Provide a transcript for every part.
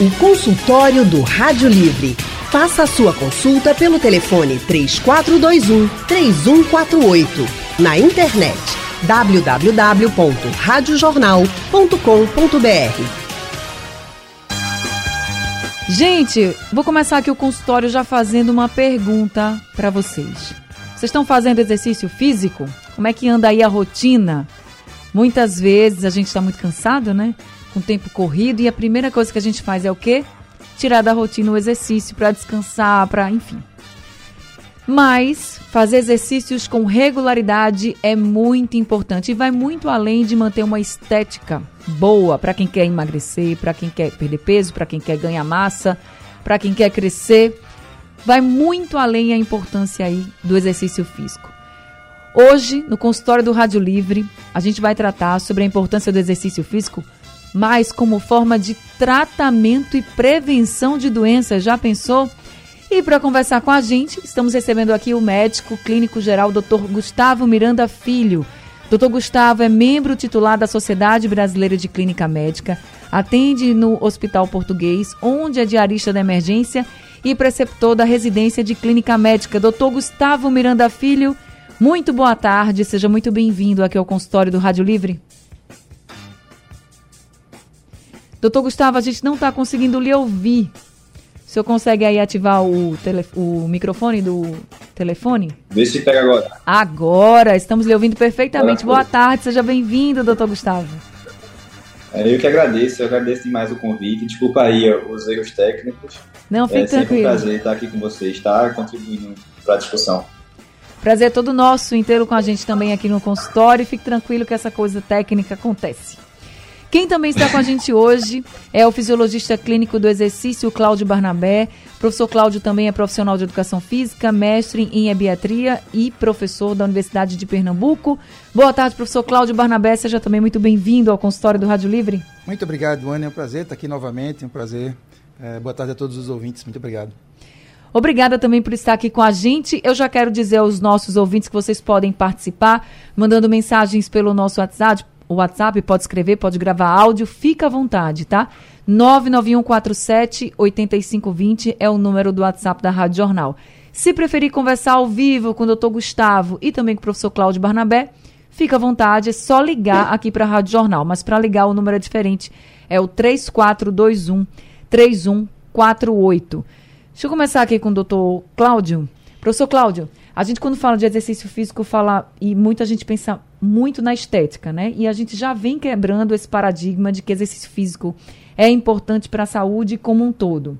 O consultório do Rádio Livre. Faça a sua consulta pelo telefone 3421 3148. Na internet www.radiojornal.com.br. Gente, vou começar aqui o consultório já fazendo uma pergunta para vocês. Vocês estão fazendo exercício físico? Como é que anda aí a rotina? Muitas vezes a gente está muito cansado, né? Com tempo corrido e a primeira coisa que a gente faz é o quê? Tirar da rotina o exercício para descansar, para, enfim. Mas fazer exercícios com regularidade é muito importante e vai muito além de manter uma estética boa para quem quer emagrecer, para quem quer perder peso, para quem quer ganhar massa, para quem quer crescer. Vai muito além a importância aí do exercício físico. Hoje, no consultório do Rádio Livre, a gente vai tratar sobre a importância do exercício físico, mas como forma de tratamento e prevenção de doenças. Já pensou? E para conversar com a gente, estamos recebendo aqui o médico clínico geral Dr. Gustavo Miranda Filho. Dr. Gustavo é membro titular da Sociedade Brasileira de Clínica Médica, atende no Hospital Português, onde é diarista da emergência e preceptor da residência de Clínica Médica. Dr. Gustavo Miranda Filho, muito boa tarde, seja muito bem-vindo aqui ao consultório do Rádio Livre. Doutor Gustavo, a gente não está conseguindo lhe ouvir. O senhor consegue aí ativar o, tele, o microfone do telefone? Vê se pega agora. Agora, estamos lhe ouvindo perfeitamente. Boa tarde, seja bem-vindo, doutor Gustavo. É, eu que agradeço, eu agradeço demais o convite. Desculpa aí os erros técnicos. Não, fique é tranquilo. É um prazer estar aqui com vocês, estar contribuindo para a discussão. Prazer todo nosso, inteiro com a gente também aqui no consultório. Fique tranquilo que essa coisa técnica acontece. Quem também está com a gente hoje é o fisiologista clínico do exercício, Cláudio Barnabé. O professor Cláudio também é profissional de educação física, mestre em ebiatria e professor da Universidade de Pernambuco. Boa tarde, professor Cláudio Barnabé. Seja também muito bem-vindo ao consultório do Rádio Livre. Muito obrigado, Ana. É um prazer estar aqui novamente. É um prazer. É, boa tarde a todos os ouvintes. Muito obrigado. Obrigada também por estar aqui com a gente. Eu já quero dizer aos nossos ouvintes que vocês podem participar mandando mensagens pelo nosso WhatsApp, WhatsApp, pode escrever, pode gravar áudio, fica à vontade, tá? 99147 8520 é o número do WhatsApp da Rádio Jornal. Se preferir conversar ao vivo com o doutor Gustavo e também com o professor Cláudio Barnabé, fica à vontade, é só ligar aqui para a Rádio Jornal. Mas para ligar o número é diferente, é o 3421 3148. Deixa eu começar aqui com o doutor Cláudio. Professor Cláudio, a gente quando fala de exercício físico fala e muita gente pensa muito na estética, né? E a gente já vem quebrando esse paradigma de que exercício físico é importante para a saúde como um todo.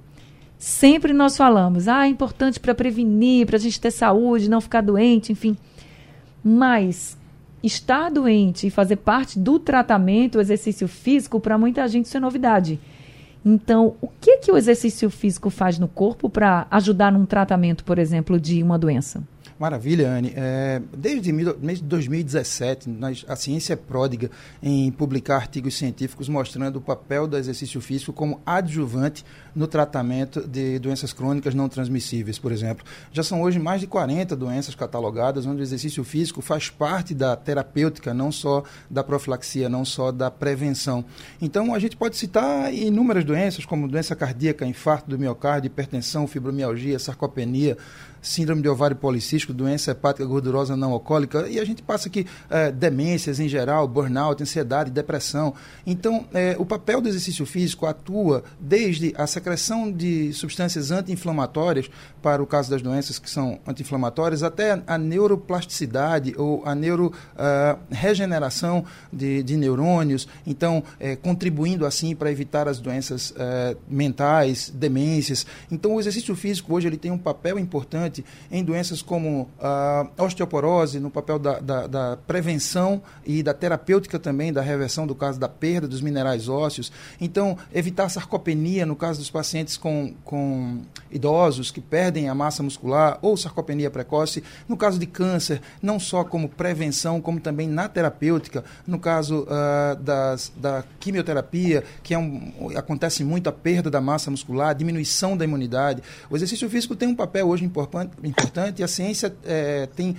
Sempre nós falamos, ah, é importante para prevenir, para a gente ter saúde, não ficar doente, enfim. Mas estar doente e fazer parte do tratamento, o exercício físico, para muita gente isso é novidade. Então, o que que o exercício físico faz no corpo para ajudar num tratamento, por exemplo, de uma doença? Maravilha, Anne. É, desde mês de 2017, nós, a ciência é pródiga em publicar artigos científicos mostrando o papel do exercício físico como adjuvante no tratamento de doenças crônicas não transmissíveis, por exemplo. Já são hoje mais de 40 doenças catalogadas onde o exercício físico faz parte da terapêutica, não só da profilaxia, não só da prevenção. Então, a gente pode citar inúmeras doenças, como doença cardíaca, infarto do miocárdio, hipertensão, fibromialgia, sarcopenia, síndrome de ovário policístico, doença hepática gordurosa não alcoólica, e a gente passa aqui é, demências em geral, burnout, ansiedade, depressão. Então, é, o papel do exercício físico atua desde a secreção de substâncias anti-inflamatórias, para o caso das doenças que são anti-inflamatórias, até a neuroplasticidade ou a neuroregeneração uh, de, de, neurônios, então, é, contribuindo assim para evitar as doenças mentais, demências. Então, o exercício físico hoje ele tem um papel importante importante em doenças como a osteoporose, no papel da, da, da, prevenção e da terapêutica também, da reversão do caso da perda dos minerais ósseos. Então, evitar sarcopenia no caso dos pacientes com, com idosos que perdem a massa muscular ou sarcopenia precoce. No caso de câncer, não só como prevenção, como também na terapêutica. No caso uh, das, da quimioterapia, que é um, acontece muito a perda da massa muscular, a diminuição da imunidade. O exercício físico tem um papel hoje importante importante e a ciência é, tem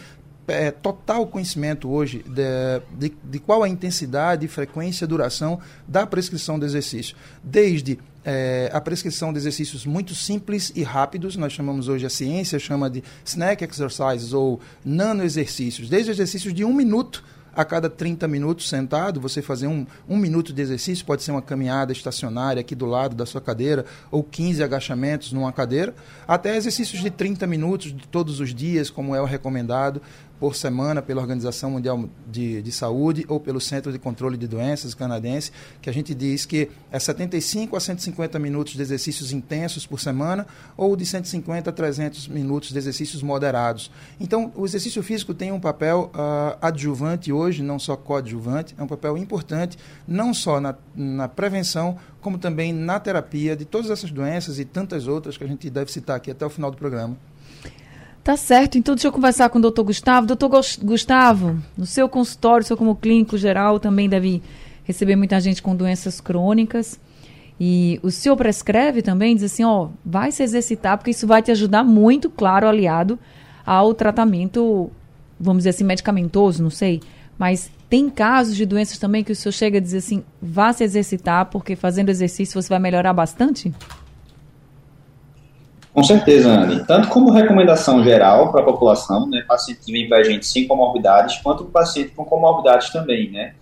é, total conhecimento hoje de, de, de, qual a intensidade, frequência, duração da prescrição do exercício. Desde é, a prescrição de exercícios muito simples e rápidos, nós chamamos hoje a ciência, chama de snack exercises ou nano exercícios, desde exercícios de um minuto a cada 30 minutos sentado, você fazer um, um minuto de exercício, pode ser uma caminhada estacionária aqui do lado da sua cadeira, ou 15 agachamentos numa cadeira, até exercícios de 30 minutos todos os dias, como é o recomendado, por semana pela Organização Mundial de, de, Saúde ou pelo Centro de Controle de Doenças canadense, que a gente diz que é 75 a 150 minutos de exercícios intensos por semana ou de 150 a 300 minutos de exercícios moderados. Então, o exercício físico tem um papel uh, adjuvante hoje, não só coadjuvante, é um papel importante, não só na, na prevenção, como também na terapia de todas essas doenças e tantas outras que a gente deve citar aqui até o final do programa. Tá certo, então deixa eu conversar com o doutor Gustavo. Doutor Gustavo, no seu consultório, seu como clínico geral, também deve receber muita gente com doenças crônicas. E o senhor prescreve também, diz assim, ó, vai se exercitar, porque isso vai te ajudar muito, claro, aliado ao tratamento, vamos dizer assim, medicamentoso, não sei. Mas tem casos de doenças também que o senhor chega a dizer assim, vá se exercitar, porque fazendo exercício você vai melhorar bastante? Com certeza, Anne. Tanto como recomendação geral para a população, né, paciente que vem para a gente sem comorbidades, quanto o paciente com comorbidades também, né.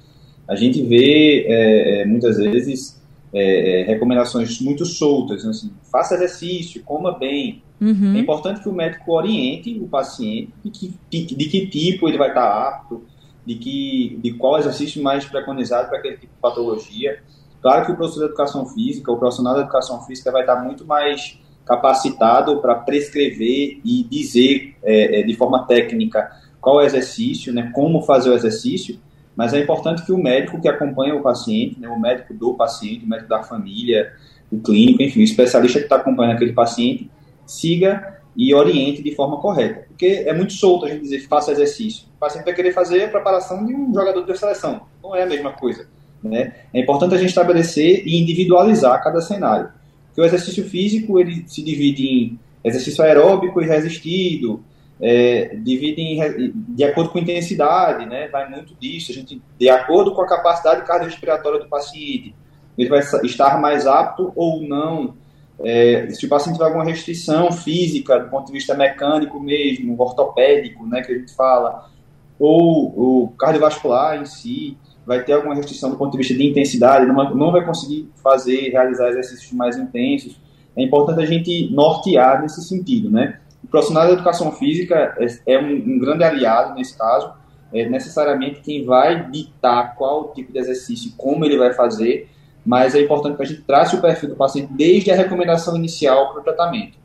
A gente vê é, é muitas vezes é, é, recomendações muito soltas, né, assim, faça exercício, coma bem. Uhum. É importante que o médico oriente o paciente de que, de que tipo ele vai estar apto, de, que, de qual exercício mais preconizado para aquele tipo de patologia. Claro que o professor de educação física, o profissional da educação física vai estar muito mais capacitado para prescrever e dizer é, é, de forma técnica qual é o exercício, né, como fazer o exercício, mas é importante que o médico que acompanha o paciente, né, o médico do paciente, o médico da família, o clínico, enfim, o especialista que está acompanhando aquele paciente, siga e oriente de forma correta. Porque é muito solto a gente dizer faça exercício. O paciente vai querer fazer a preparação de um jogador de seleção. Não é a mesma coisa. Né? É importante a gente estabelecer e individualizar cada cenário que o exercício físico ele se divide em exercício aeróbico e resistido, é, divide em, de acordo com a intensidade, né? Vai muito disso. A gente, de acordo com a capacidade cardiorrespiratória do paciente, ele vai estar mais apto ou não. É, se o paciente tiver alguma restrição física, do ponto de vista mecânico mesmo, ortopédico, né, que a gente fala, ou o cardiovascular em si, vai ter alguma restrição do ponto de vista de intensidade, não, vai conseguir fazer, realizar exercícios mais intensos. É importante a gente nortear nesse sentido, né? O profissional da educação física é, é um, um grande aliado nesse caso, é necessariamente quem vai ditar qual tipo de exercício, como ele vai fazer, mas é importante que a gente trace o perfil do paciente desde a recomendação inicial para o tratamento.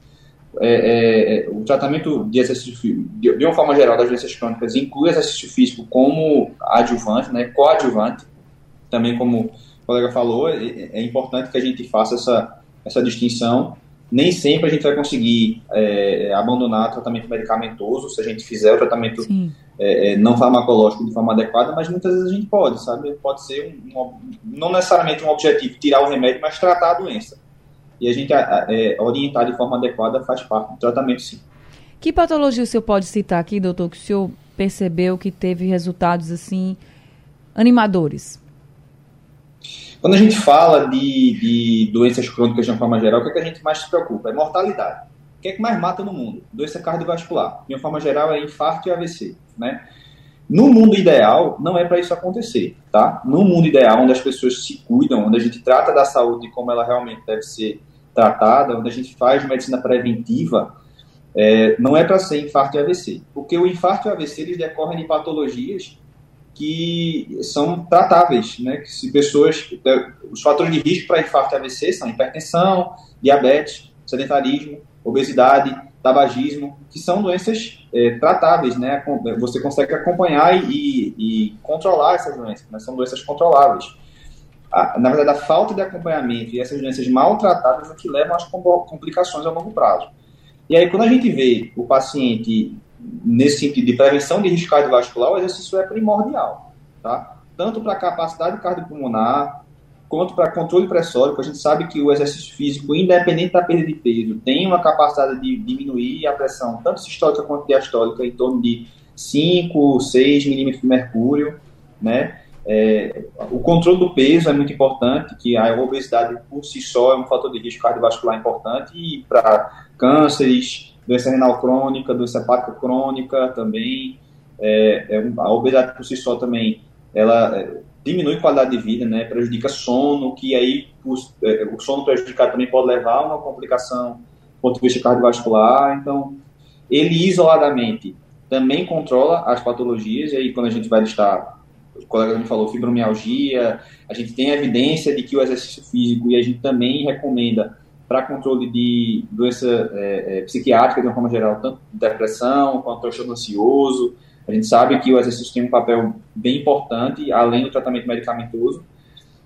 É, é, é, o tratamento de exercício físico, de, de, uma forma geral, das doenças crônicas, inclui exercício físico como adjuvante, né, coadjuvante, também como o colega falou, é, é, importante que a gente faça essa, essa distinção. Nem sempre a gente vai conseguir é, abandonar o tratamento medicamentoso se a gente fizer o tratamento não farmacológico de forma adequada, mas muitas vezes a gente pode, sabe? Pode ser um, um, não necessariamente um objetivo tirar o remédio, mas tratar a doença e a gente é, orientar de forma adequada faz parte do tratamento, sim. Que patologia o senhor pode citar aqui, doutor, que o senhor percebeu que teve resultados assim animadores? Quando a gente fala de, de doenças crônicas de uma forma geral, o que, é que a gente mais se preocupa? É mortalidade. O que é que mais mata no mundo? Doença cardiovascular. De uma forma geral, é infarto e AVC. Né? No mundo ideal, não é para isso acontecer, tá? No mundo ideal, onde as pessoas se cuidam, onde a gente trata da saúde como ela realmente deve ser tratada, onde a gente faz medicina preventiva, é, não é para ser infarto e AVC. Porque o infarto e o AVC eles decorrem de patologias que são tratáveis, né? Que se pessoas, é, os fatores de risco para infarto e AVC são hipertensão, diabetes, sedentarismo, obesidade, tabagismo, que são doenças é, tratáveis, né? Você consegue acompanhar e, e controlar essas doenças, mas são doenças controláveis na verdade, a falta de acompanhamento e essas doenças maltratadas é que levam às complicações a longo prazo. E aí, quando a gente vê o paciente nesse sentido de prevenção de risco cardiovascular, o exercício é primordial, tá? Tanto para capacidade cardiopulmonar, quanto para controle pressórico. A gente sabe que o exercício físico, independente da perda de peso, tem uma capacidade de diminuir a pressão, tanto sistólica quanto diastólica, em torno de 5, 6 milímetros de mercúrio, né? É, o controle do peso é muito importante, que a obesidade por si só é um fator de risco cardiovascular importante e para cânceres, doença renal crônica, doença hepática crônica também. É, é, a obesidade por si só também ela é, diminui a qualidade de vida, né, prejudica sono, que aí o, é, o sono prejudicado também pode levar a uma complicação do ponto de vista cardiovascular. Então, ele isoladamente também controla as patologias, e aí quando a gente vai listar, o colega me falou fibromialgia, a gente tem evidência de que o exercício físico, e a gente também recomenda para controle de doença é, é, psiquiátrica de uma forma geral, tanto depressão quanto transtorno ansioso, a gente sabe que o exercício tem um papel bem importante, além do tratamento medicamentoso,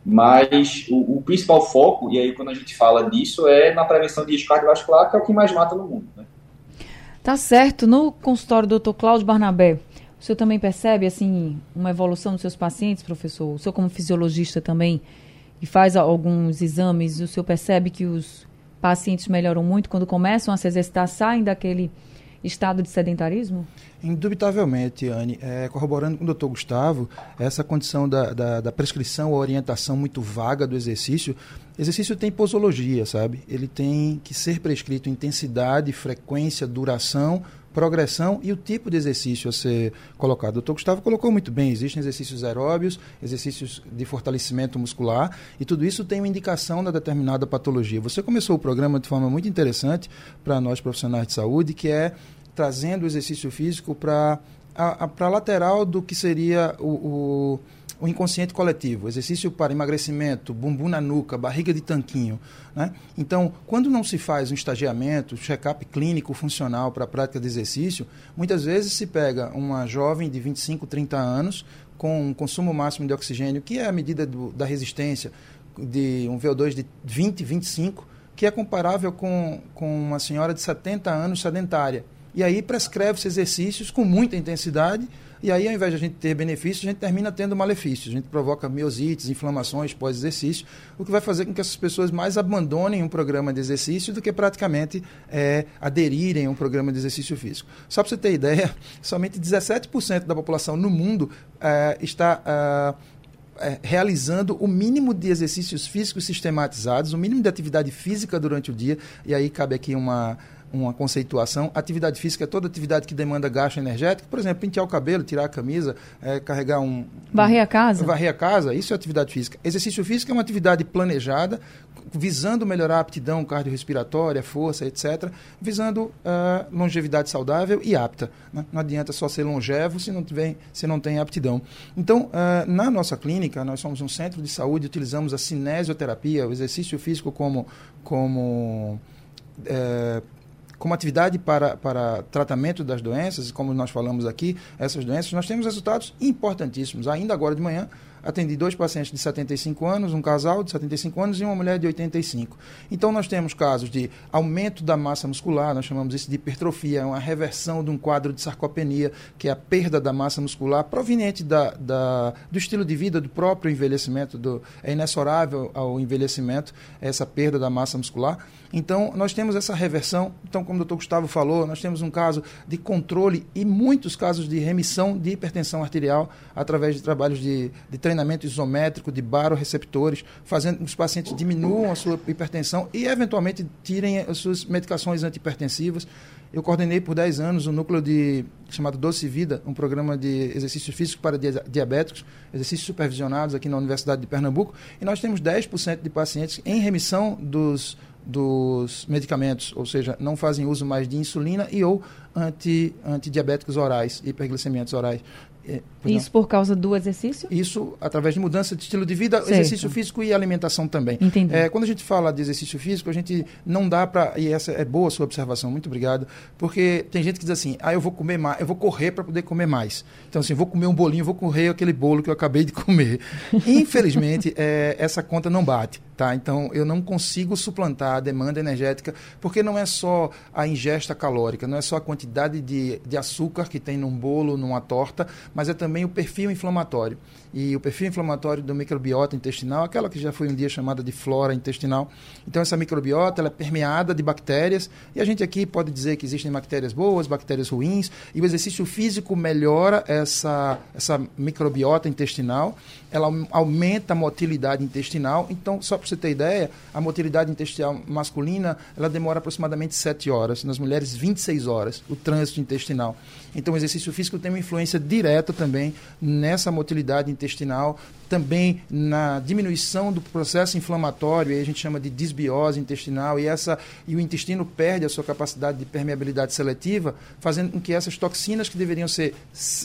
mas o, o, principal foco, e aí quando a gente fala disso, é na prevenção de risco cardiovascular, que é o que mais mata no mundo. Né? Tá certo. No consultório do Dr. Cláudio Barnabé, o senhor também percebe assim uma evolução dos seus pacientes, professor? O senhor como fisiologista também e faz alguns exames, o senhor percebe que os pacientes melhoram muito quando começam a se exercitar, saem daquele estado de sedentarismo? Indubitavelmente, Anne. É, corroborando com o doutor Gustavo, essa condição da, da, da prescrição ou orientação muito vaga do exercício, exercício tem posologia, sabe? Ele tem que ser prescrito intensidade, frequência, duração, progressão e o tipo de exercício a ser colocado. O doutor Gustavo colocou muito bem, existem exercícios aeróbios, exercícios de fortalecimento muscular, e tudo isso tem uma indicação da determinada patologia. Você começou o programa de forma muito interessante para nós profissionais de saúde, que é trazendo o exercício físico para a, a lateral do que seria o, o, o, inconsciente coletivo. Exercício para emagrecimento, bumbum na nuca, barriga de tanquinho. Né? Então, quando não se faz um estagiamento, check-up clínico funcional para a prática de exercício, muitas vezes se pega uma jovem de 25, 30 anos com um consumo máximo de oxigênio, que é a medida do, da resistência de um VO2 de 20, 25, que é comparável com, com uma senhora de 70 anos sedentária e aí prescreve-se exercícios com muita intensidade, e aí ao invés de a gente ter benefícios, a gente termina tendo malefícios. A gente provoca miosites, inflamações pós-exercício, o que vai fazer com que essas pessoas mais abandonem um programa de exercício do que praticamente é, aderirem a um programa de exercício físico. Só para você ter ideia, somente 17% da população no mundo é, está. É, é, realizando o mínimo de exercícios físicos sistematizados, o mínimo de atividade física durante o dia, e aí cabe aqui uma, uma conceituação. Atividade física é toda atividade que demanda gasto energético. Por exemplo, pentear o cabelo, tirar a camisa, é, carregar um... Varrer a casa. Varrer a casa, isso é atividade física. Exercício físico é uma atividade planejada, visando melhorar a aptidão cardiorrespiratória, força, etc., visando uh, longevidade saudável e apta. Né? Não adianta só ser longevo se não, tiver, se não tem aptidão. Então, uh, na nossa clínica, nós somos um centro de saúde, utilizamos a cinesioterapia, o exercício físico como... como uh, como atividade para, para tratamento das doenças, como nós falamos aqui, essas doenças, nós temos resultados importantíssimos. Ainda agora de manhã, atendi dois pacientes de 75 anos, um casal de 75 anos e uma mulher de 85. Então, nós temos casos de aumento da massa muscular, nós chamamos isso de hipertrofia, uma reversão de um quadro de sarcopenia, que é a perda da massa muscular proveniente da, da, do estilo de vida, do próprio envelhecimento, do, é inexorável ao envelhecimento essa perda da massa muscular. Então, nós temos essa reversão. Então, como o doutor Gustavo falou, nós temos um caso de controle e muitos casos de remissão de hipertensão arterial através de trabalhos de, de treinamento isométrico de baroreceptores, fazendo que os pacientes diminuam a sua hipertensão e, eventualmente, tirem as suas medicações antihipertensivas. Eu coordenei por 10 anos um núcleo de, chamado Doce Vida, um programa de exercício físico para diabéticos, exercícios supervisionados aqui na Universidade de Pernambuco, e nós temos 10% de pacientes em remissão dos dos medicamentos, ou seja, não fazem uso mais de insulina e ou anti, antidiabéticos orais, hiperglicemiantes orais. É, Isso por causa do exercício? Isso através de mudança de estilo de vida, certo. exercício físico e alimentação também. Entendi. É, quando a gente fala de exercício físico, a gente não dá para. E essa é boa a sua observação, muito obrigado. Porque tem gente que diz assim: ah, eu vou comer mais, eu vou correr para poder comer mais. Então, assim, vou comer um bolinho, vou correr aquele bolo que eu acabei de comer. Infelizmente, é, essa conta não bate. Tá? Então, eu não consigo suplantar a demanda energética, porque não é só a ingesta calórica, não é só a quantidade de, de açúcar que tem num bolo, numa torta, mas é também o perfil inflamatório. E o perfil inflamatório do microbiota intestinal, aquela que já foi um dia chamada de flora intestinal. Então, essa microbiota ela é permeada de bactérias, e a gente aqui pode dizer que existem bactérias boas, bactérias ruins, e o exercício físico melhora essa, essa microbiota intestinal, ela aumenta a motilidade intestinal. Então, só para você ter ideia, a motilidade intestinal masculina ela demora aproximadamente 7 horas, nas mulheres 26 horas, o trânsito intestinal. Então, o exercício físico tem uma influência direta também nessa motilidade intestinal, também na diminuição do processo inflamatório, aí a gente chama de disbiose intestinal, e, essa, e o intestino perde a sua capacidade de permeabilidade seletiva, fazendo com que essas toxinas que deveriam ser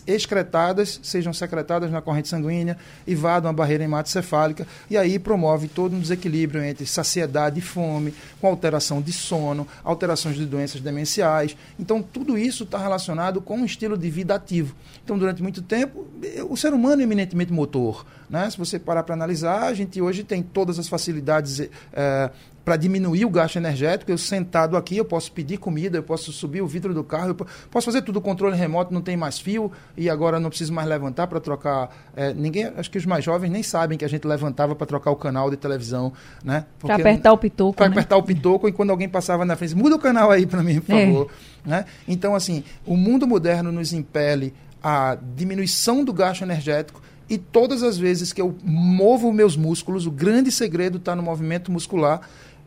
excretadas sejam secretadas na corrente sanguínea e vadam a barreira hematocefálica, e aí promove todo um desequilíbrio entre saciedade e fome, com alteração de sono, alterações de doenças demenciais. Então, tudo isso está relacionado com um estilo de vida ativo. Então, durante muito tempo, o ser humano é eminentemente motor. Né? Se você parar para analisar, a gente hoje tem todas as facilidades é, para diminuir o gasto energético. Eu sentado aqui, eu posso pedir comida, eu posso subir o vidro do carro, eu posso fazer tudo controle remoto, não tem mais fio e agora não preciso mais levantar para trocar. É, ninguém, acho que os mais jovens nem sabem que a gente levantava para trocar o canal de televisão, né? Para apertar o pitoco. Para né? apertar o pitoco e quando alguém passava na frente, muda o canal aí para mim, por é. favor. É. Né? Então, assim, o mundo moderno nos impele a diminuição do gasto energético e todas as vezes que eu movo meus músculos, o grande segredo está no movimento muscular.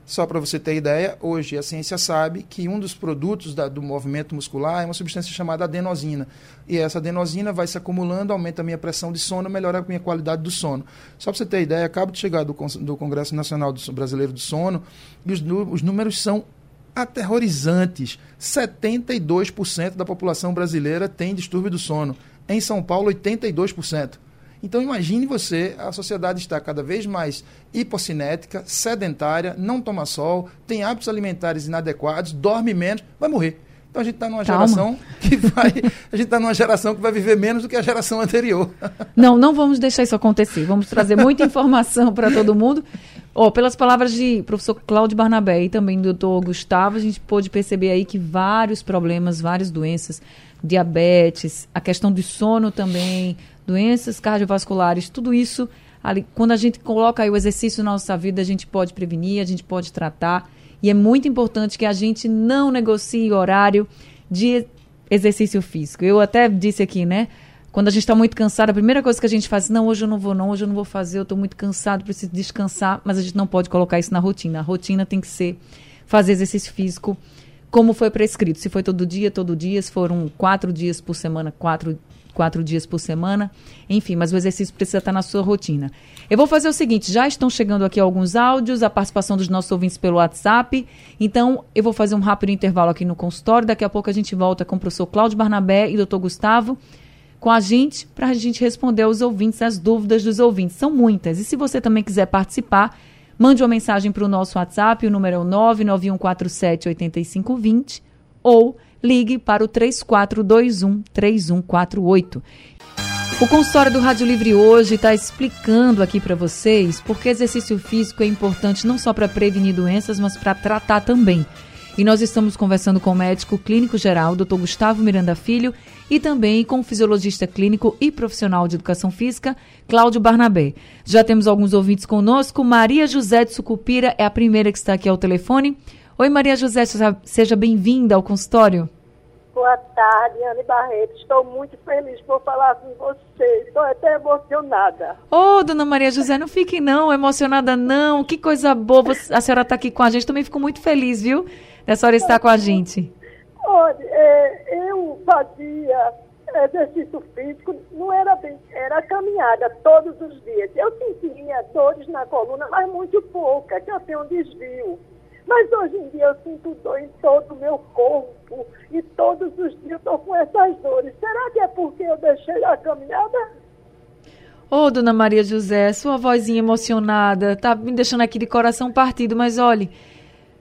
Só para você ter ideia, hoje a ciência sabe que um dos produtos da, do movimento muscular é uma substância chamada adenosina. E essa adenosina vai se acumulando, aumenta a minha pressão de sono, melhora a minha qualidade do sono. Só para você ter ideia, acabo de chegar do, do Congresso Nacional do Brasileiro do Sono e os, os números são aterrorizantes. 72% da população brasileira tem distúrbio do sono. Em São Paulo, 82%. Então imagine você, a sociedade está cada vez mais hipocinética, sedentária, não toma sol, tem hábitos alimentares inadequados, dorme menos, vai morrer. Então a gente está numa Calma. geração que vai. A gente está numa geração que vai viver menos do que a geração anterior. Não, não vamos deixar isso acontecer. Vamos trazer muita informação para todo mundo. Oh, pelas palavras de professor Cláudio Barnabé e também do doutor Gustavo, a gente pôde perceber aí que vários problemas, várias doenças, diabetes, a questão do sono também, doenças cardiovasculares, tudo isso, ali, quando a gente coloca o exercício na nossa vida, a gente pode prevenir, a gente pode tratar. E é muito importante que a gente não negocie horário de exercício físico. Eu até disse aqui, né? Quando a gente está muito cansado, a primeira coisa que a gente faz, não, hoje eu não vou, não, hoje eu não vou fazer, eu estou muito cansado, preciso descansar, mas a gente não pode colocar isso na rotina. A rotina tem que ser fazer exercício físico como foi prescrito. Se foi todo dia, todo dia, se foram quatro dias por semana, quatro quatro dias por semana, enfim, mas o exercício precisa estar na sua rotina. Eu vou fazer o seguinte: já estão chegando aqui alguns áudios, a participação dos nossos ouvintes pelo WhatsApp. Então, eu vou fazer um rápido intervalo aqui no consultório. Daqui a pouco a gente volta com o professor Cláudio Barnabé e doutor Gustavo com a gente para a gente responder aos ouvintes as dúvidas dos ouvintes. São muitas. E se você também quiser participar, mande uma mensagem para o nosso WhatsApp, o número é o 99147 8520 ou ligue para o 3421 3148. O consultório do Rádio Livre hoje está explicando aqui para vocês porque exercício físico é importante não só para prevenir doenças, mas para tratar também. E nós estamos conversando com o médico clínico geral, Dr. Gustavo Miranda Filho, e também com o fisiologista clínico e profissional de educação física, Cláudio Barnabé. Já temos alguns ouvintes conosco. Maria José de Sucupira é a primeira que está aqui ao telefone. Oi, Maria José, seja bem-vinda ao consultório. Boa tarde, Anne Barreto. Estou muito feliz por falar com você. Estou até emocionada. Ô, oh, dona Maria José, não fique não, emocionada não. Que coisa boa a senhora está aqui com a gente. Também fico muito feliz, viu? Da senhora estar com a gente. Olha, é, eu fazia exercício físico, não era bem, era caminhada todos os dias. Eu sentia dores na coluna, mas muito pouca, que eu tenho um desvio. Mas hoje em dia eu sinto dor em todo o meu corpo e todos os dias eu estou com essas dores. Será que é porque eu deixei a caminhada? Ô, oh, dona Maria José, sua vozinha emocionada, tá me deixando aqui de coração partido, mas olhe,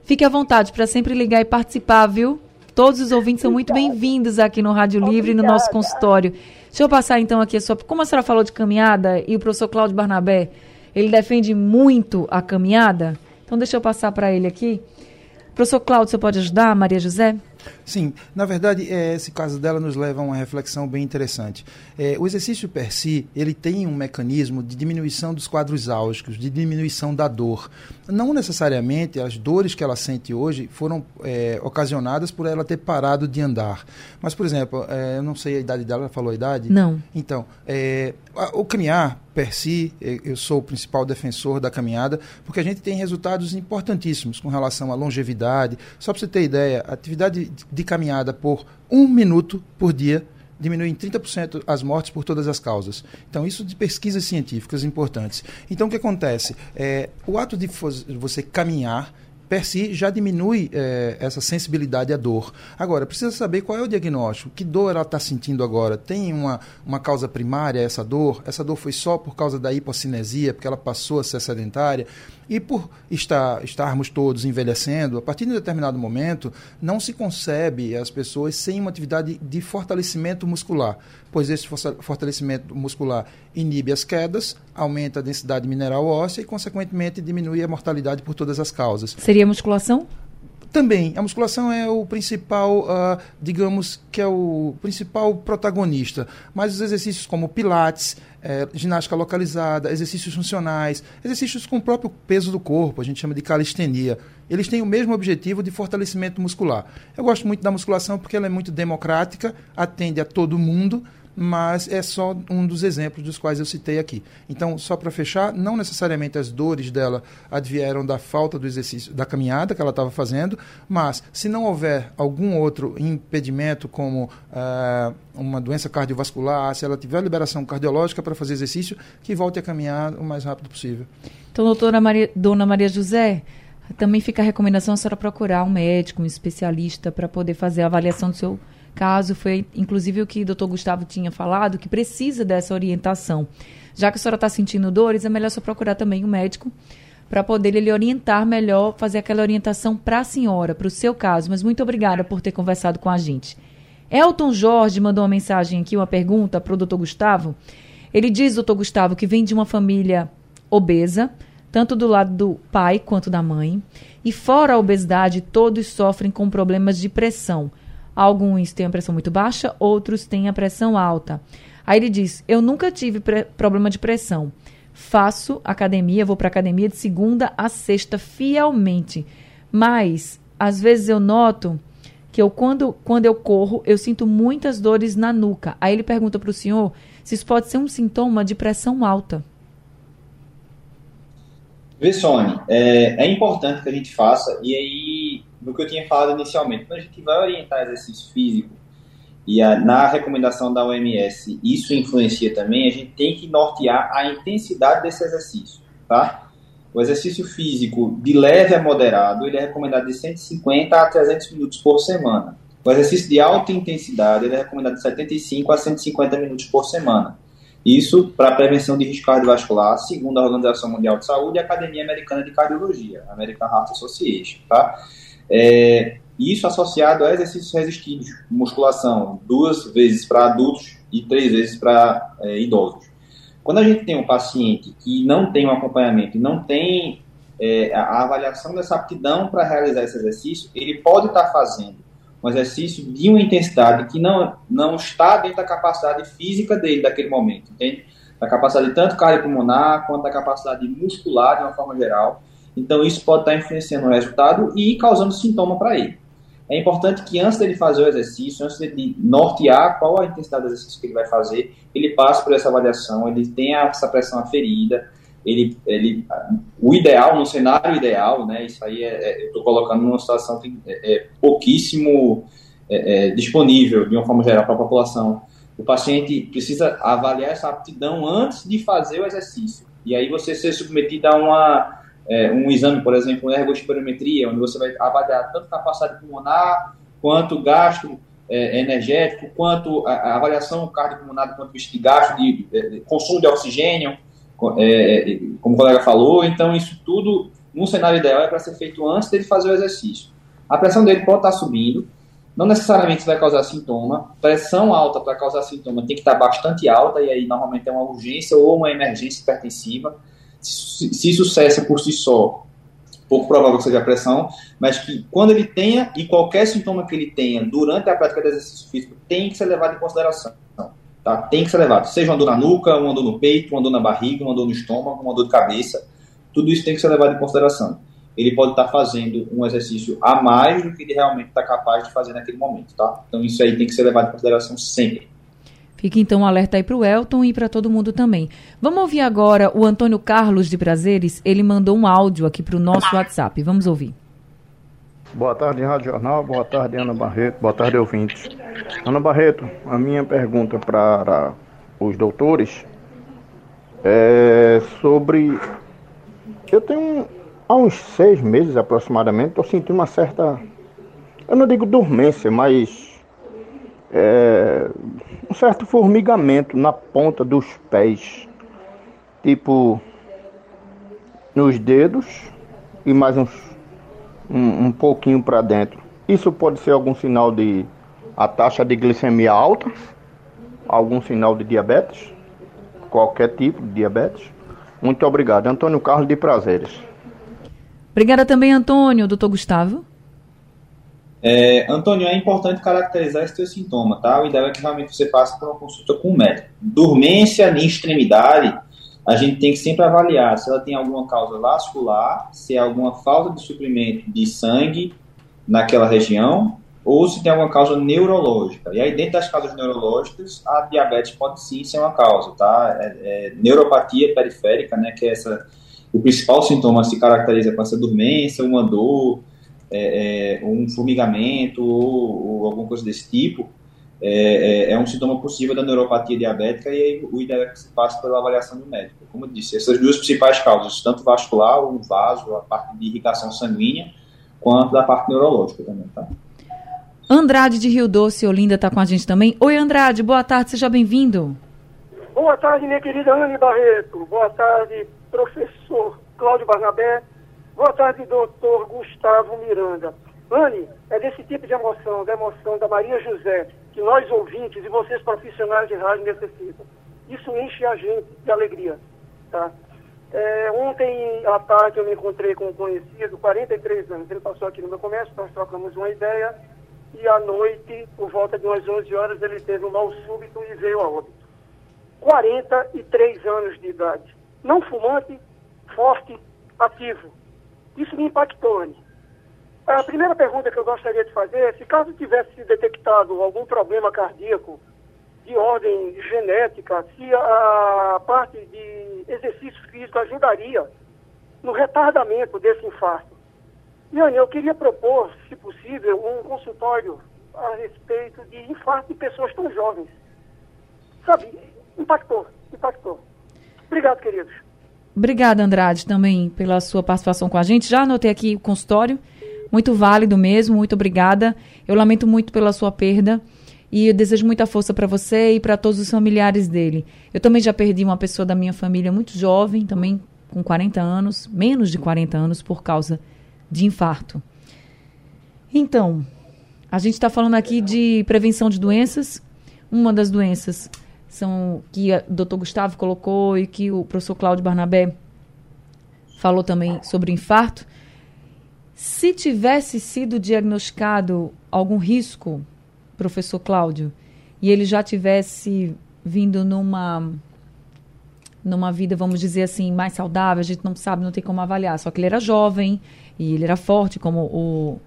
fique à vontade para sempre ligar e participar, viu? Todos os ouvintes são muito bem-vindos aqui no Rádio Livre e no nosso consultório. Deixa eu passar então aqui a sua. Como a senhora falou de caminhada e o professor Cláudio Barnabé ele defende muito a caminhada. Então, deixa eu passar para ele aqui. Professor Cláudio, você pode ajudar, Maria José? Sim, na verdade, é, esse caso dela nos leva a uma reflexão bem interessante. É, o exercício per si, ele tem um mecanismo de diminuição dos quadros álgicos, de diminuição da dor. Não necessariamente as dores que ela sente hoje foram é, ocasionadas por ela ter parado de andar. Mas, por exemplo, é, eu não sei a idade dela, ela falou a idade? Não. Então, é, o caminhar per si, eu sou o principal defensor da caminhada, porque a gente tem resultados importantíssimos com relação à longevidade. Só para você ter ideia, a atividade de caminhada por um minuto por dia diminui em 30% as mortes por todas as causas. Então, isso de pesquisas científicas importantes. Então, o que acontece? É, o ato de você caminhar per si já diminui é, essa sensibilidade à dor. Agora, precisa saber qual é o diagnóstico, que dor ela está sentindo agora. Tem uma, uma causa primária essa dor? Essa dor foi só por causa da hipocinesia, porque ela passou a ser sedentária? E por estar, estarmos todos envelhecendo, a partir de um determinado momento, não se concebe as pessoas sem uma atividade de fortalecimento muscular, pois esse fortalecimento muscular inibe as quedas, aumenta a densidade mineral óssea e, consequentemente, diminui a mortalidade por todas as causas. Seria musculação? Também, a musculação é o principal, uh, digamos que é o principal protagonista. Mas os exercícios como pilates, é, ginástica localizada, exercícios funcionais, exercícios com o próprio peso do corpo, a gente chama de calistenia, eles têm o mesmo objetivo de fortalecimento muscular. Eu gosto muito da musculação porque ela é muito democrática, atende a todo mundo, mas é só um dos exemplos dos quais eu citei aqui. Então, só para fechar, não necessariamente as dores dela advieram da falta do exercício, da caminhada que ela estava fazendo, mas se não houver algum outro impedimento, como uh, uma doença cardiovascular, se ela tiver liberação cardiológica para fazer exercício, que volte a caminhar o mais rápido possível. Então, doutora Maria, dona Maria José, também fica a recomendação a senhora procurar um médico, um especialista, para poder fazer a avaliação do seu caso. Foi inclusive o que o doutor Gustavo tinha falado, que precisa dessa orientação. Já que a senhora está sentindo dores, é melhor só procurar também um médico para poder ele orientar melhor, fazer aquela orientação para a senhora, para o seu caso. Mas muito obrigada por ter conversado com a gente. Elton Jorge mandou uma mensagem aqui, uma pergunta para o doutor Gustavo. Ele diz, doutor Gustavo, que vem de uma família obesa, tanto do lado do pai quanto da mãe. E fora a obesidade, todos sofrem com problemas de pressão. Alguns têm a pressão muito baixa, outros têm a pressão alta. Aí ele diz: Eu nunca tive problema de pressão. Faço academia, vou para academia de segunda a sexta fielmente. Mas, às vezes eu noto que eu, quando, quando eu corro, eu sinto muitas dores na nuca. Aí ele pergunta para o senhor se isso pode ser um sintoma de pressão alta. Vê, Sônia, é, é importante que a gente faça, e aí do que eu tinha falado inicialmente. Quando a gente vai orientar exercício físico, e a, na recomendação da OMS isso influencia também, a gente tem que nortear a intensidade desse exercício, tá? O exercício físico de leve a moderado, ele é recomendado de 150 a 300 minutos por semana. O exercício de alta intensidade, ele é recomendado de 75 a 150 minutos por semana. Isso para prevenção de risco cardiovascular, segundo a Organização Mundial de Saúde e a Academia Americana de Cardiologia, American Heart Association, tá? É, isso associado a exercícios resistidos, musculação, duas vezes para adultos e três vezes para é, idosos. Quando a gente tem um paciente que não tem um acompanhamento, não tem é, a avaliação dessa aptidão para realizar esse exercício, ele pode estar fazendo um exercício de uma intensidade que não, não está dentro da capacidade física dele daquele momento, entende? Da capacidade tanto cardiopulmonar quanto da capacidade muscular de uma forma geral. Então, isso pode estar influenciando o resultado e causando sintoma para ele. É importante que antes dele fazer o exercício, antes de nortear qual a intensidade do exercício que ele vai fazer, ele passe por essa avaliação, ele tenha essa pressão aferida, ele, ele, o ideal, no cenário ideal, né, isso aí é, é eu estou colocando numa situação que é, é pouquíssimo é, é disponível, de uma forma geral, para a população. O paciente precisa avaliar essa aptidão antes de fazer o exercício. E aí você ser submetido a uma é, um exame, por exemplo, ergospirometria, onde você vai avaliar tanto capacidade pulmonar, quanto gasto é, energético, quanto a, a avaliação cardiopulmonar, quanto de gasto de, de, de, consumo de oxigênio, é, é, como o colega falou. Então, isso tudo, num cenário ideal, é para ser feito antes dele fazer o exercício. A pressão dele pode estar subindo, não necessariamente vai causar sintoma. Pressão alta para causar sintoma tem que estar bastante alta, e aí normalmente é uma urgência ou uma emergência hipertensiva. Se isso cessa por si só, pouco provável que seja a pressão, mas que quando ele tenha, e qualquer sintoma que ele tenha durante a prática de exercício físico, tem que ser levado em consideração. Tá? Tem que ser levado. Seja uma dor na nuca, uma dor no peito, uma dor na barriga, uma dor no estômago, uma dor de cabeça. Tudo isso tem que ser levado em consideração. Ele pode estar fazendo um exercício a mais do que ele realmente está capaz de fazer naquele momento. Tá? Então isso aí tem que ser levado em consideração sempre. Fica então um alerta aí para o Elton e para todo mundo também. Vamos ouvir agora o Antônio Carlos de Prazeres. Ele mandou um áudio aqui para o nosso WhatsApp. Vamos ouvir. Boa tarde, Rádio Jornal. Boa tarde, Ana Barreto. Boa tarde, ouvintes. Ana Barreto, a minha pergunta para os doutores é sobre. Eu tenho há uns seis meses aproximadamente, estou sentindo uma certa. Eu não digo dormência, mas. É, um certo formigamento na ponta dos pés, tipo nos dedos e mais uns um, um pouquinho para dentro. Isso pode ser algum sinal de a taxa de glicemia alta, algum sinal de diabetes, qualquer tipo de diabetes. Muito obrigado. Antônio Carlos de Prazeres. Obrigada também, Antônio. Doutor Gustavo? É, Antônio, é importante caracterizar esse teu sintoma, tá? O ideal é que realmente você passe por uma consulta com o médico. Dormência em extremidade, a gente tem que sempre avaliar se ela tem alguma causa vascular, se é alguma falta de suprimento de sangue naquela região, ou se tem alguma causa neurológica. E aí, dentro das causas neurológicas, a diabetes pode sim ser uma causa, tá? É, é, neuropatia periférica, né, que é essa, o principal sintoma se caracteriza com essa dormência, uma dor, é, é, um formigamento ou, ou, alguma coisa desse tipo, é, é, é, um sintoma possível da neuropatia diabética e aí o ideal é que se passe pela avaliação do médico. Como eu disse, essas duas principais causas, tanto vascular, o vaso, a parte de irrigação sanguínea, quanto da parte neurológica também, tá? Andrade de Rio Doce, Olinda, está com a gente também. Oi, Andrade, boa tarde, seja bem-vindo. Boa tarde, minha querida Anne Barreto. Boa tarde, professor Cláudio Barnabé. Boa tarde, doutor Gustavo Miranda. Anne, é desse tipo de emoção, da emoção da Maria José, que nós ouvintes e vocês profissionais de rádio necessitam. Isso enche a gente de alegria. Tá? É, ontem à tarde eu me encontrei com um conhecido, 43 anos. Ele passou aqui no meu comércio, nós trocamos uma ideia e à noite, por volta de umas 11 horas, ele teve um mal súbito e veio a óbito. 43 anos de idade. Não fumante, forte, ativo isso me impactou, Anne. A primeira pergunta que eu gostaria de fazer é se caso tivesse detectado algum problema cardíaco de ordem genética, se a parte de exercício físico ajudaria no retardamento desse infarto. E, Anne, eu queria propor, se possível, um consultório a respeito de infarto de pessoas tão jovens. Sabe, impactou, impactou. Obrigado, queridos. Obrigada, Andrade, também pela sua participação com a gente. Já anotei aqui o consultório, muito válido mesmo, muito obrigada. Eu lamento muito pela sua perda e eu desejo muita força para você e para todos os familiares dele. Eu também já perdi uma pessoa da minha família muito jovem, também com 40 anos, menos de 40 anos, por causa de infarto. Então, a gente está falando aqui de prevenção de doenças. Uma das doenças são que o doutor Gustavo colocou e que o professor Cláudio Barnabé falou também sobre infarto. Se tivesse sido diagnosticado algum risco, professor Cláudio, e ele já tivesse vindo numa numa vida, vamos dizer assim, mais saudável, a gente não sabe, não tem como avaliar. Só que ele era jovem e ele era forte, como o,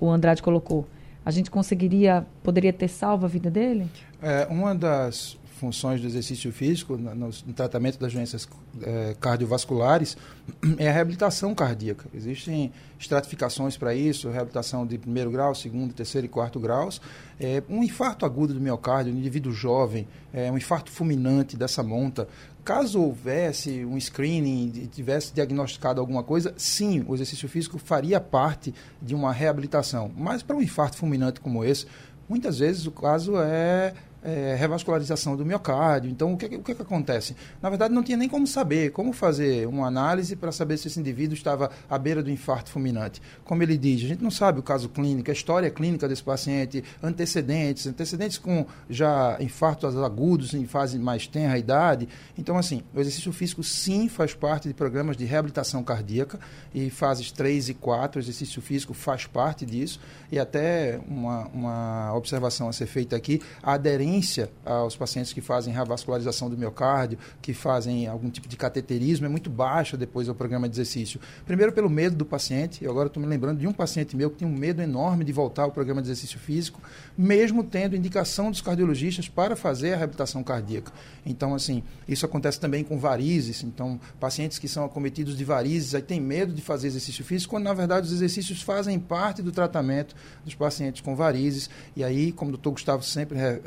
o Andrade colocou. A gente conseguiria, poderia ter salvo a vida dele? É, uma das funções do exercício físico no, no tratamento das doenças é, cardiovasculares é a reabilitação cardíaca. Existem estratificações para isso, reabilitação de primeiro grau, segundo, terceiro e quarto graus. É, um infarto agudo do miocárdio, um indivíduo jovem, é, um infarto fulminante dessa monta, caso houvesse um screening e tivesse diagnosticado alguma coisa, sim, o exercício físico faria parte de uma reabilitação. Mas para um infarto fulminante como esse, muitas vezes o caso é é, revascularização do miocárdio. Então, o que, o que, que acontece? Na verdade, não tinha nem como saber, como fazer uma análise para saber se esse indivíduo estava à beira do infarto fulminante. Como ele diz, a gente não sabe o caso clínico, a história clínica desse paciente, antecedentes, antecedentes com já infartos agudos em fase mais tenra idade. Então, assim, o exercício físico sim faz parte de programas de reabilitação cardíaca e fases 3 e 4, o exercício físico faz parte disso. E até uma, uma observação a ser feita aqui, a aderência aos pacientes que fazem revascularização do miocárdio, que fazem algum tipo de cateterismo, é muito baixa depois do programa de exercício. Primeiro pelo medo do paciente, eu agora estou me lembrando de um paciente meu que tinha um medo enorme de voltar ao programa de exercício físico, mesmo tendo indicação dos cardiologistas para fazer a reabilitação cardíaca. Então, assim, isso acontece também com varizes. Então, pacientes que são acometidos de varizes aí têm medo de fazer exercício físico, quando na verdade os exercícios fazem parte do tratamento dos pacientes com varizes. E aí, como o doutor Gustavo sempre é,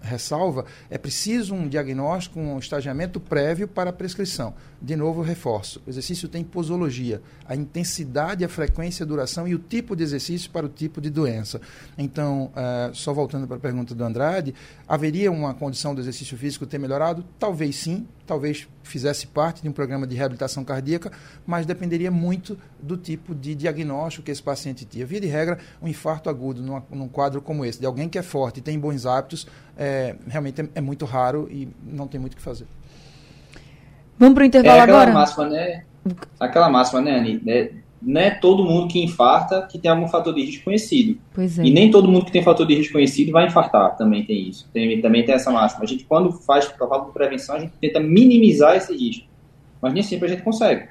ressalva, é preciso um diagnóstico, um estagiamento prévio para a prescrição. De novo, reforço: o exercício tem posologia, a intensidade, a frequência, a duração e o tipo de exercício para o tipo de doença. Então, uh, só voltando para a pergunta do Andrade, haveria uma condição do exercício físico ter melhorado? Talvez sim, talvez fizesse parte de um programa de reabilitação cardíaca, mas dependeria muito do tipo de diagnóstico que esse paciente tinha. Via de regra, um infarto agudo num, num quadro como esse, de alguém que é forte e tem bons hábitos, é, realmente é, é muito raro e não tem muito o que fazer. Vamos para o intervalo é aquela agora? Máxima, né? Aquela máxima, né, Ani? Não é todo mundo que infarta que tem algum fator de risco conhecido. Pois é. E nem todo mundo que tem fator de risco conhecido vai infartar, também tem isso. Tem, também tem essa máxima. A gente, quando faz protocolo de prevenção, a gente tenta minimizar esse risco. Mas nem sempre a gente consegue.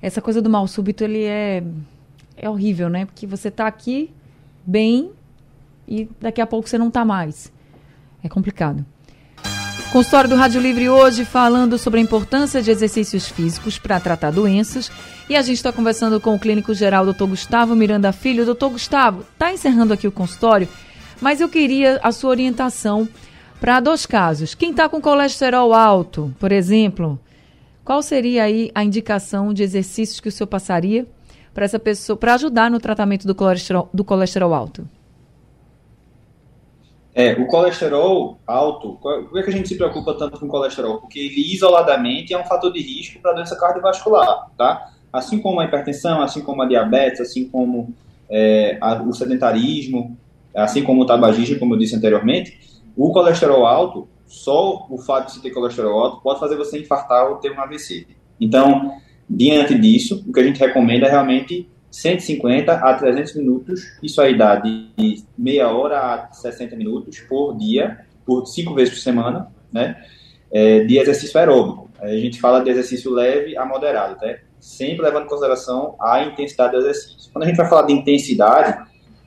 Essa coisa do mal súbito, ele é, é horrível, né? Porque você está aqui bem e daqui a pouco você não está mais. É complicado. Consultório do Rádio Livre hoje falando sobre a importância de exercícios físicos para tratar doenças. E a gente está conversando com o clínico geral, Dr. Gustavo Miranda Filho. Doutor Gustavo, está encerrando aqui o consultório, mas eu queria a sua orientação para dois casos. Quem está com colesterol alto, por exemplo, qual seria aí a indicação de exercícios que o senhor passaria para essa pessoa, para ajudar no tratamento do colesterol, do colesterol alto? É, o colesterol alto, por que a gente se preocupa tanto com colesterol? Porque ele isoladamente é um fator de risco para doença cardiovascular, tá? Assim como a hipertensão, assim como a diabetes, assim como é, a, o sedentarismo, assim como o tabagismo, como eu disse anteriormente, o colesterol alto, só o fato de você ter colesterol alto pode fazer você infartar ou ter um AVC. Então, diante disso, o que a gente recomenda é realmente 150 a 300 minutos, isso aí dá de meia hora a 60 minutos por dia, por cinco vezes por semana, né? É, de exercício aeróbico. A gente fala de exercício leve a moderado, tá? sempre levando em consideração a intensidade do exercício. Quando a gente vai falar de intensidade,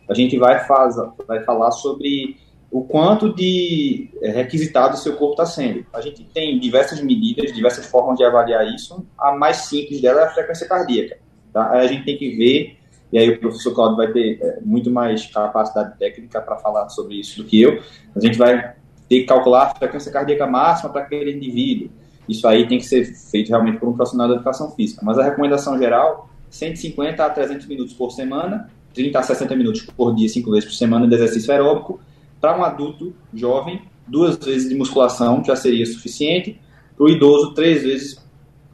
a gente vai, faz, vai falar sobre o quanto de é, requisitado o seu corpo está sendo. A gente tem diversas medidas, diversas formas de avaliar isso. A mais simples dela é a frequência cardíaca. Tá? Aí a gente tem que ver, e aí o professor Claudio vai ter é, muito mais capacidade técnica para falar sobre isso do que eu. A gente vai ter que calcular a frequência cardíaca máxima para aquele indivíduo. Isso aí tem que ser feito realmente por um profissional da educação física. Mas a recomendação geral, 150 a 300 minutos por semana, 30 a 60 minutos por dia, 5 vezes por semana de exercício aeróbico. Para um adulto jovem, duas vezes de musculação já seria suficiente. Para o idoso, três vezes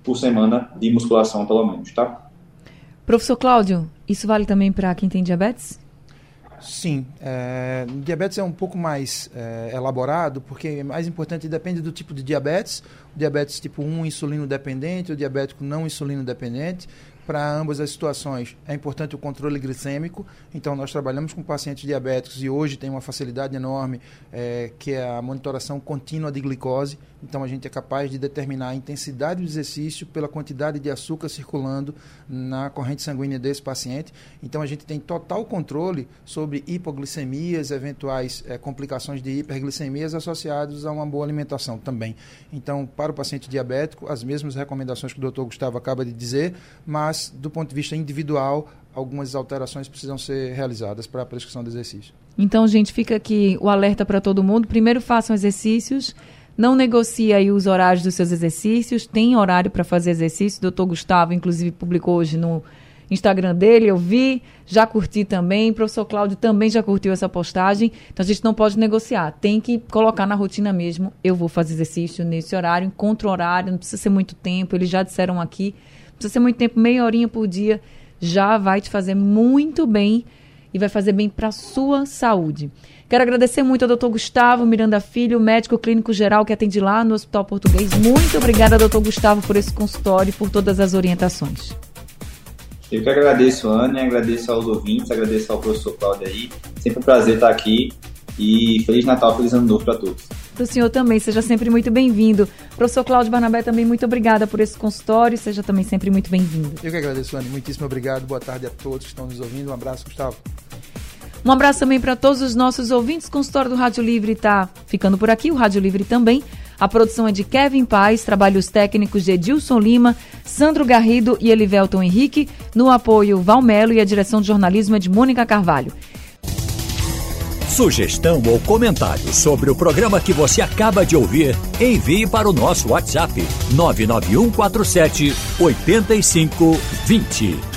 por semana de musculação, pelo menos, tá? Professor Cláudio, isso vale também para quem tem diabetes? Sim. É, diabetes é um pouco mais é, elaborado, porque é mais importante depende do tipo de diabetes. Diabetes tipo 1, insulino dependente, o diabético não insulino dependente. Para ambas as situações, é importante o controle glicêmico. Então, nós trabalhamos com pacientes diabéticos e hoje tem uma facilidade enorme, é, que é a monitoração contínua de glicose. Então, a gente é capaz de determinar a intensidade do exercício pela quantidade de açúcar circulando na corrente sanguínea desse paciente. Então, a gente tem total controle sobre hipoglicemias, eventuais é, complicações de hiperglicemias associadas a uma boa alimentação também. Então, para o paciente diabético, as mesmas recomendações que o doutor Gustavo acaba de dizer, mas do ponto de vista individual, algumas alterações precisam ser realizadas para a prescrição do exercício. Então, gente, fica aqui o alerta para todo mundo. Primeiro, façam exercícios. Não negocie aí os horários dos seus exercícios. Tem horário para fazer exercício. O doutor Gustavo, inclusive, publicou hoje no Instagram dele, eu vi, já curti também. O professor Cláudio também já curtiu essa postagem. Então a gente não pode negociar. Tem que colocar na rotina mesmo. Eu vou fazer exercício nesse horário, encontro horário, não precisa ser muito tempo. Eles já disseram aqui. Não precisa ser muito tempo, meia horinha por dia. Já vai te fazer muito bem e vai fazer bem para a sua saúde. Quero agradecer muito ao doutor Gustavo Miranda Filho, médico clínico geral que atende lá no Hospital Português. Muito obrigada, doutor Gustavo, por esse consultório e por todas as orientações. Eu que agradeço, Ana, agradeço aos ouvintes, agradeço ao professor Cláudio aí. Sempre um prazer estar aqui e Feliz Natal, Feliz Ano Novo para todos. Para o senhor também, seja sempre muito bem-vindo. Professor Cláudio Barnabé, também muito obrigada por esse consultório, seja também sempre muito bem-vindo. Eu que agradeço, Ana, muitíssimo obrigado. Boa tarde a todos que estão nos ouvindo. Um abraço, Gustavo. Um abraço também para todos os nossos ouvintes. O consultório do Rádio Livre está ficando por aqui, o Rádio Livre também. A produção é de Kevin Paz, trabalhos técnicos de Edilson Lima, Sandro Garrido e Elivelton Henrique. No apoio, Valmelo e a direção de jornalismo é de Mônica Carvalho. Sugestão ou comentário sobre o programa que você acaba de ouvir, envie para o nosso WhatsApp 99147 8520.